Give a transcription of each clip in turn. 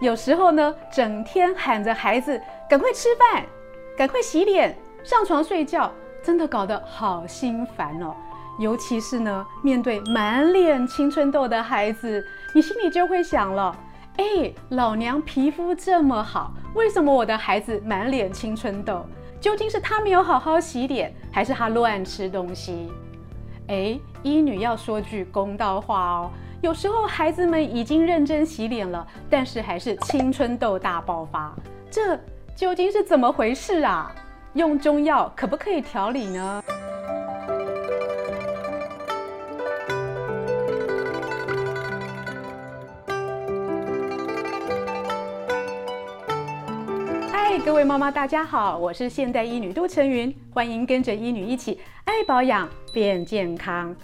有时候呢，整天喊着孩子赶快吃饭、赶快洗脸、上床睡觉，真的搞得好心烦哦。尤其是呢，面对满脸青春痘的孩子，你心里就会想了：哎，老娘皮肤这么好，为什么我的孩子满脸青春痘？究竟是他没有好好洗脸，还是他乱吃东西？哎，医女要说句公道话哦。有时候孩子们已经认真洗脸了，但是还是青春痘大爆发，这究竟是怎么回事啊？用中药可不可以调理呢？嗨，各位妈妈，大家好，我是现代医女杜成云，欢迎跟着医女一起爱保养变健康。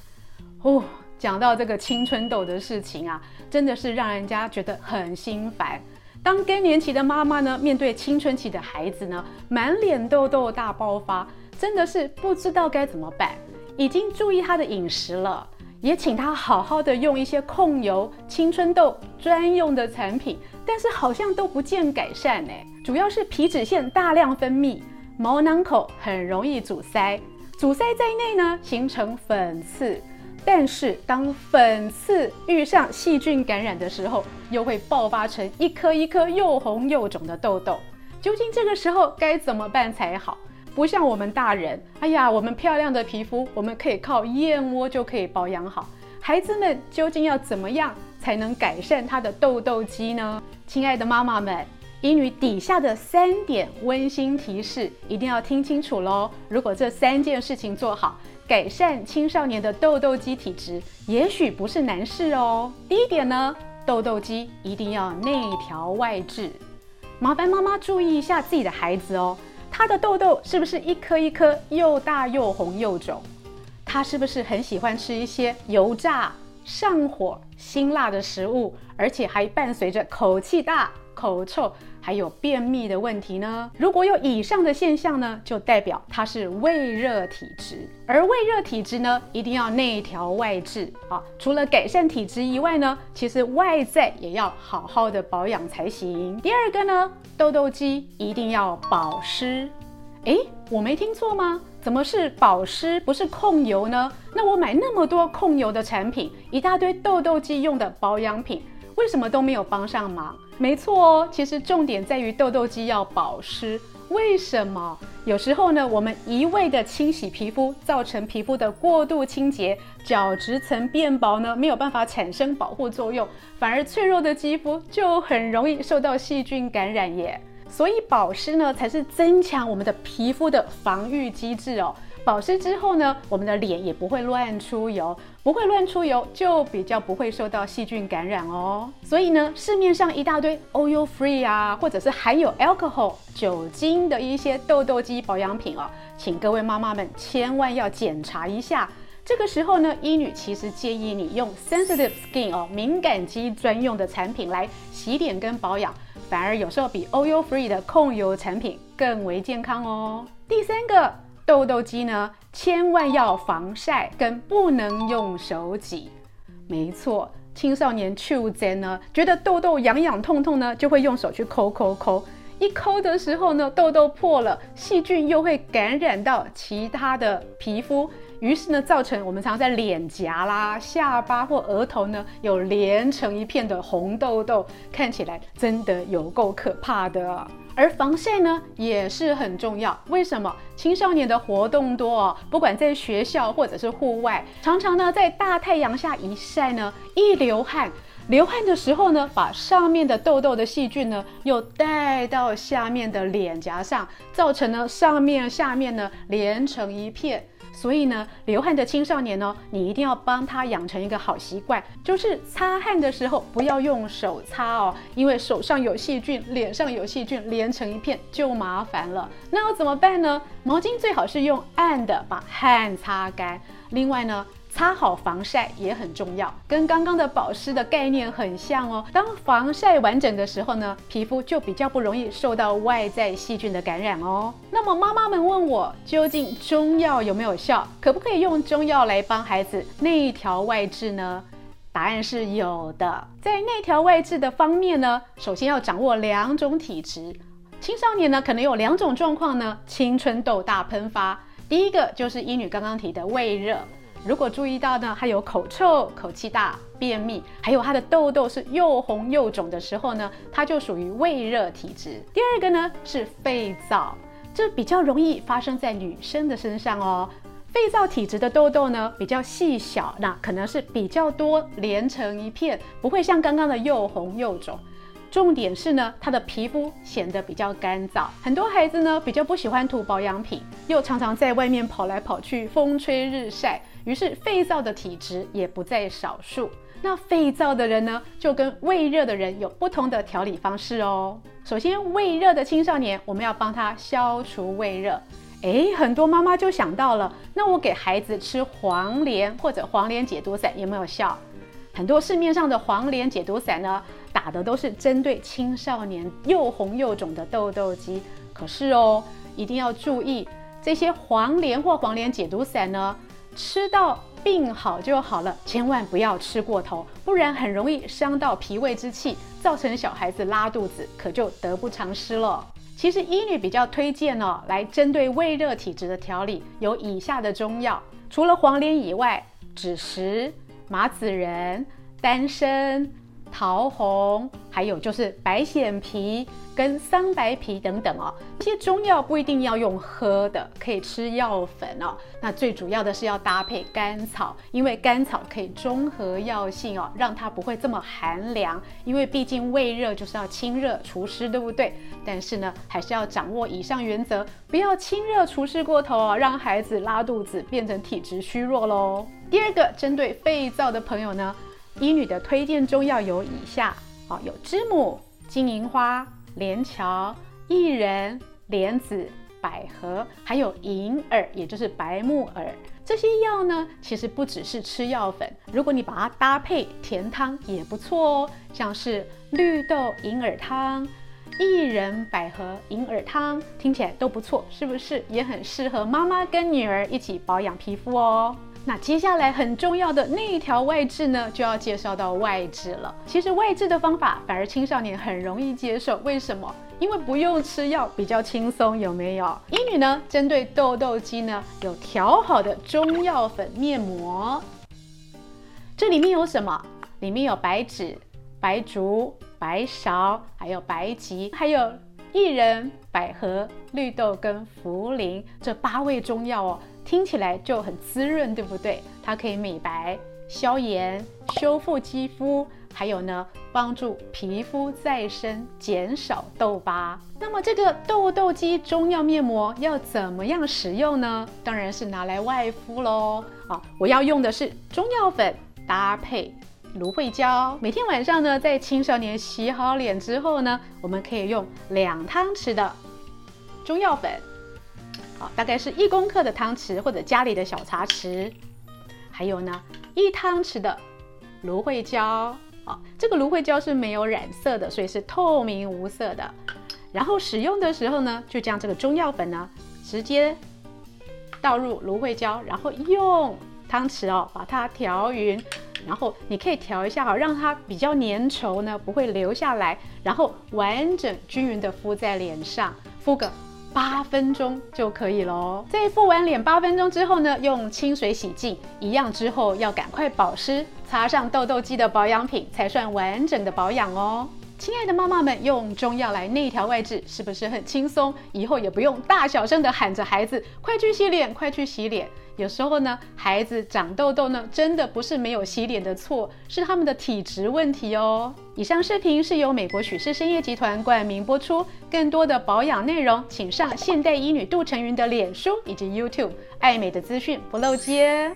哦。讲到这个青春痘的事情啊，真的是让人家觉得很心烦。当更年期的妈妈呢，面对青春期的孩子呢，满脸痘痘大爆发，真的是不知道该怎么办。已经注意他的饮食了，也请他好好的用一些控油、青春痘专用的产品，但是好像都不见改善呢。主要是皮脂腺大量分泌，毛囊口很容易阻塞，阻塞在内呢，形成粉刺。但是当粉刺遇上细菌感染的时候，又会爆发成一颗一颗又红又肿的痘痘。究竟这个时候该怎么办才好？不像我们大人，哎呀，我们漂亮的皮肤，我们可以靠燕窝就可以保养好。孩子们究竟要怎么样才能改善他的痘痘肌呢？亲爱的妈妈们，医女底下的三点温馨提示一定要听清楚喽。如果这三件事情做好，改善青少年的痘痘肌体质，也许不是难事哦。第一点呢，痘痘肌一定要内调外治。麻烦妈妈注意一下自己的孩子哦，他的痘痘是不是一颗一颗又大又红又肿？他是不是很喜欢吃一些油炸、上火、辛辣的食物，而且还伴随着口气大、口臭？还有便秘的问题呢？如果有以上的现象呢，就代表它是胃热体质。而胃热体质呢，一定要内调外治啊。除了改善体质以外呢，其实外在也要好好的保养才行。第二个呢，痘痘肌一定要保湿。诶，我没听错吗？怎么是保湿，不是控油呢？那我买那么多控油的产品，一大堆痘痘肌用的保养品。为什么都没有帮上忙？没错哦，其实重点在于痘痘肌要保湿。为什么？有时候呢，我们一味的清洗皮肤，造成皮肤的过度清洁，角质层变薄呢，没有办法产生保护作用，反而脆弱的肌肤就很容易受到细菌感染耶。所以保湿呢，才是增强我们的皮肤的防御机制哦。保湿之后呢，我们的脸也不会乱出油，不会乱出油，就比较不会受到细菌感染哦。所以呢，市面上一大堆 oil free 啊，或者是含有 alcohol 酒精的一些痘痘肌保养品哦，请各位妈妈们千万要检查一下。这个时候呢，医女其实建议你用 sensitive skin 哦，敏感肌专用的产品来洗脸跟保养，反而有时候比 oil free 的控油产品更为健康哦。第三个。痘痘肌呢，千万要防晒，跟不能用手挤。没错，青少年秋真呢，觉得痘痘痒痒痛痛呢，就会用手去抠抠抠。一抠的时候呢，痘痘破了，细菌又会感染到其他的皮肤，于是呢，造成我们常在脸颊啦、下巴或额头呢，有连成一片的红痘痘，看起来真的有够可怕的。而防晒呢也是很重要，为什么？青少年的活动多哦，不管在学校或者是户外，常常呢在大太阳下一晒呢，一流汗，流汗的时候呢，把上面的痘痘的细菌呢又带到下面的脸颊上，造成呢上面下面呢连成一片。所以呢，流汗的青少年呢，你一定要帮他养成一个好习惯，就是擦汗的时候不要用手擦哦，因为手上有细菌，脸上有细菌，连成一片就麻烦了。那要怎么办呢？毛巾最好是用按的把汗擦干。另外呢，擦好防晒也很重要，跟刚刚的保湿的概念很像哦。当防晒完整的时候呢，皮肤就比较不容易受到外在细菌的感染哦。那么妈妈们问我，究竟中药有没有效？可不可以用中药来帮孩子内调外治呢？答案是有的。在内调外治的方面呢，首先要掌握两种体质。青少年呢，可能有两种状况呢，青春痘大喷发。第一个就是医女刚刚提的胃热，如果注意到呢，还有口臭、口气大、便秘，还有他的痘痘是又红又肿的时候呢，它就属于胃热体质。第二个呢是肺燥，这比较容易发生在女生的身上哦。肺燥体质的痘痘呢比较细小，那可能是比较多连成一片，不会像刚刚的又红又肿。重点是呢，它的皮肤显得比较干燥。很多孩子呢比较不喜欢涂保养品，又常常在外面跑来跑去，风吹日晒，于是肺燥的体质也不在少数。那肺燥的人呢，就跟胃热的人有不同的调理方式哦。首先，胃热的青少年，我们要帮他消除胃热。诶，很多妈妈就想到了，那我给孩子吃黄连或者黄连解毒散有没有效？很多市面上的黄连解毒散呢，打的都是针对青少年又红又肿的痘痘肌。可是哦，一定要注意，这些黄连或黄连解毒散呢，吃到病好就好了，千万不要吃过头，不然很容易伤到脾胃之气，造成小孩子拉肚子，可就得不偿失了。其实医女比较推荐哦，来针对胃热体质的调理有以下的中药，除了黄连以外，枳实。麻子仁、丹参、桃红，还有就是白藓皮跟桑白皮等等哦。这些中药不一定要用喝的，可以吃药粉哦。那最主要的是要搭配甘草，因为甘草可以中和药性哦，让它不会这么寒凉。因为毕竟胃热就是要清热除湿，对不对？但是呢，还是要掌握以上原则，不要清热除湿过头哦，让孩子拉肚子变成体质虚弱喽。第二个，针对肺燥的朋友呢，医女的推荐中药有以下啊，有知母、金银花、连翘、薏仁、莲子、百合，还有银耳，也就是白木耳。这些药呢，其实不只是吃药粉，如果你把它搭配甜汤也不错哦，像是绿豆银耳汤、薏仁百合银耳汤，听起来都不错，是不是？也很适合妈妈跟女儿一起保养皮肤哦。那接下来很重要的内调外治呢，就要介绍到外治了。其实外治的方法反而青少年很容易接受，为什么？因为不用吃药，比较轻松，有没有？医女呢，针对痘痘肌呢，有调好的中药粉面膜。这里面有什么？里面有白芷、白术、白芍，还有白及，还有薏仁、百合、绿豆跟茯苓这八味中药哦。听起来就很滋润，对不对？它可以美白、消炎、修复肌肤，还有呢，帮助皮肤再生，减少痘疤。那么这个痘痘肌中药面膜要怎么样使用呢？当然是拿来外敷喽。好，我要用的是中药粉搭配芦荟胶。每天晚上呢，在青少年洗好脸之后呢，我们可以用两汤匙的中药粉。大概是一公克的汤匙或者家里的小茶匙，还有呢，一汤匙的芦荟胶啊，这个芦荟胶是没有染色的，所以是透明无色的。然后使用的时候呢，就将这个中药粉呢直接倒入芦荟胶，然后用汤匙哦把它调匀，然后你可以调一下哈，让它比较粘稠呢，不会流下来，然后完整均匀的敷在脸上，敷个。八分钟就可以喽。在敷完脸八分钟之后呢，用清水洗净，一样之后要赶快保湿，擦上痘痘肌的保养品才算完整的保养哦。亲爱的妈妈们，用中药来内调外治，是不是很轻松？以后也不用大小声的喊着孩子，快去洗脸，快去洗脸。有时候呢，孩子长痘痘呢，真的不是没有洗脸的错，是他们的体质问题哦。以上视频是由美国许氏生业集团冠名播出，更多的保养内容，请上现代医女杜成云的脸书以及 YouTube，爱美的资讯不漏接。